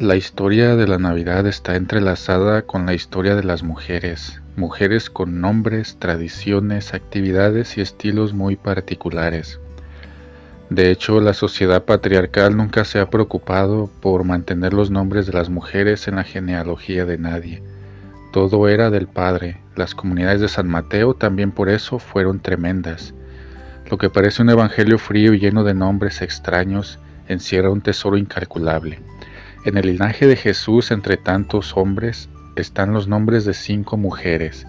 La historia de la Navidad está entrelazada con la historia de las mujeres, mujeres con nombres, tradiciones, actividades y estilos muy particulares. De hecho, la sociedad patriarcal nunca se ha preocupado por mantener los nombres de las mujeres en la genealogía de nadie. Todo era del Padre. Las comunidades de San Mateo también por eso fueron tremendas. Lo que parece un evangelio frío y lleno de nombres extraños encierra un tesoro incalculable. En el linaje de Jesús, entre tantos hombres, están los nombres de cinco mujeres,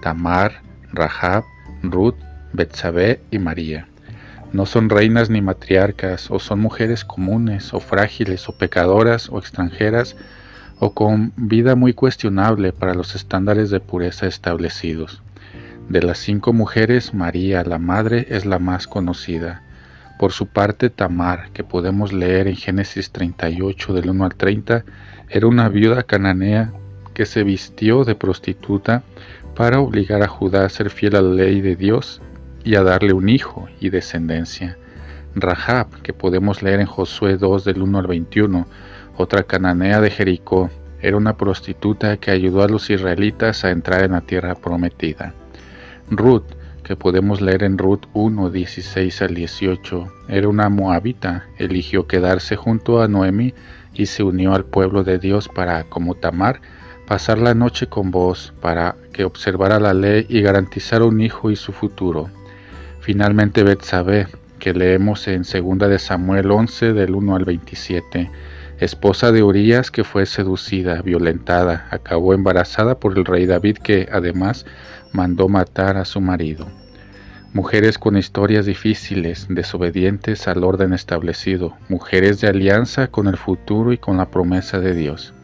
Tamar, Rahab, Ruth, Betsabé y María. No son reinas ni matriarcas, o son mujeres comunes, o frágiles, o pecadoras, o extranjeras, o con vida muy cuestionable para los estándares de pureza establecidos. De las cinco mujeres, María, la madre, es la más conocida. Por su parte, Tamar, que podemos leer en Génesis 38 del 1 al 30, era una viuda cananea que se vistió de prostituta para obligar a Judá a ser fiel a la ley de Dios y a darle un hijo y descendencia. Rahab, que podemos leer en Josué 2 del 1 al 21, otra cananea de Jericó, era una prostituta que ayudó a los israelitas a entrar en la tierra prometida. Ruth, que podemos leer en Ruth 1, 16 al 18, era una moabita, eligió quedarse junto a Noemi y se unió al pueblo de Dios para, como Tamar, pasar la noche con vos, para que observara la ley y garantizara un hijo y su futuro. Finalmente Betsabé, que leemos en 2 de Samuel 11 del 1 al 27, esposa de Urias que fue seducida, violentada, acabó embarazada por el rey David que además mandó matar a su marido mujeres con historias difíciles, desobedientes al orden establecido, mujeres de alianza con el futuro y con la promesa de Dios.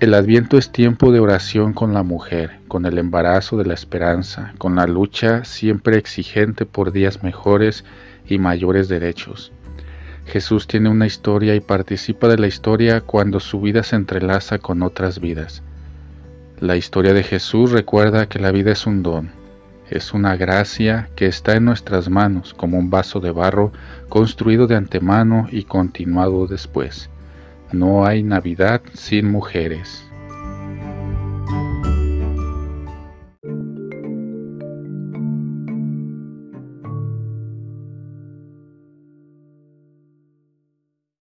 El adviento es tiempo de oración con la mujer, con el embarazo de la esperanza, con la lucha siempre exigente por días mejores y mayores derechos. Jesús tiene una historia y participa de la historia cuando su vida se entrelaza con otras vidas. La historia de Jesús recuerda que la vida es un don, es una gracia que está en nuestras manos como un vaso de barro construido de antemano y continuado después. No hay Navidad sin mujeres.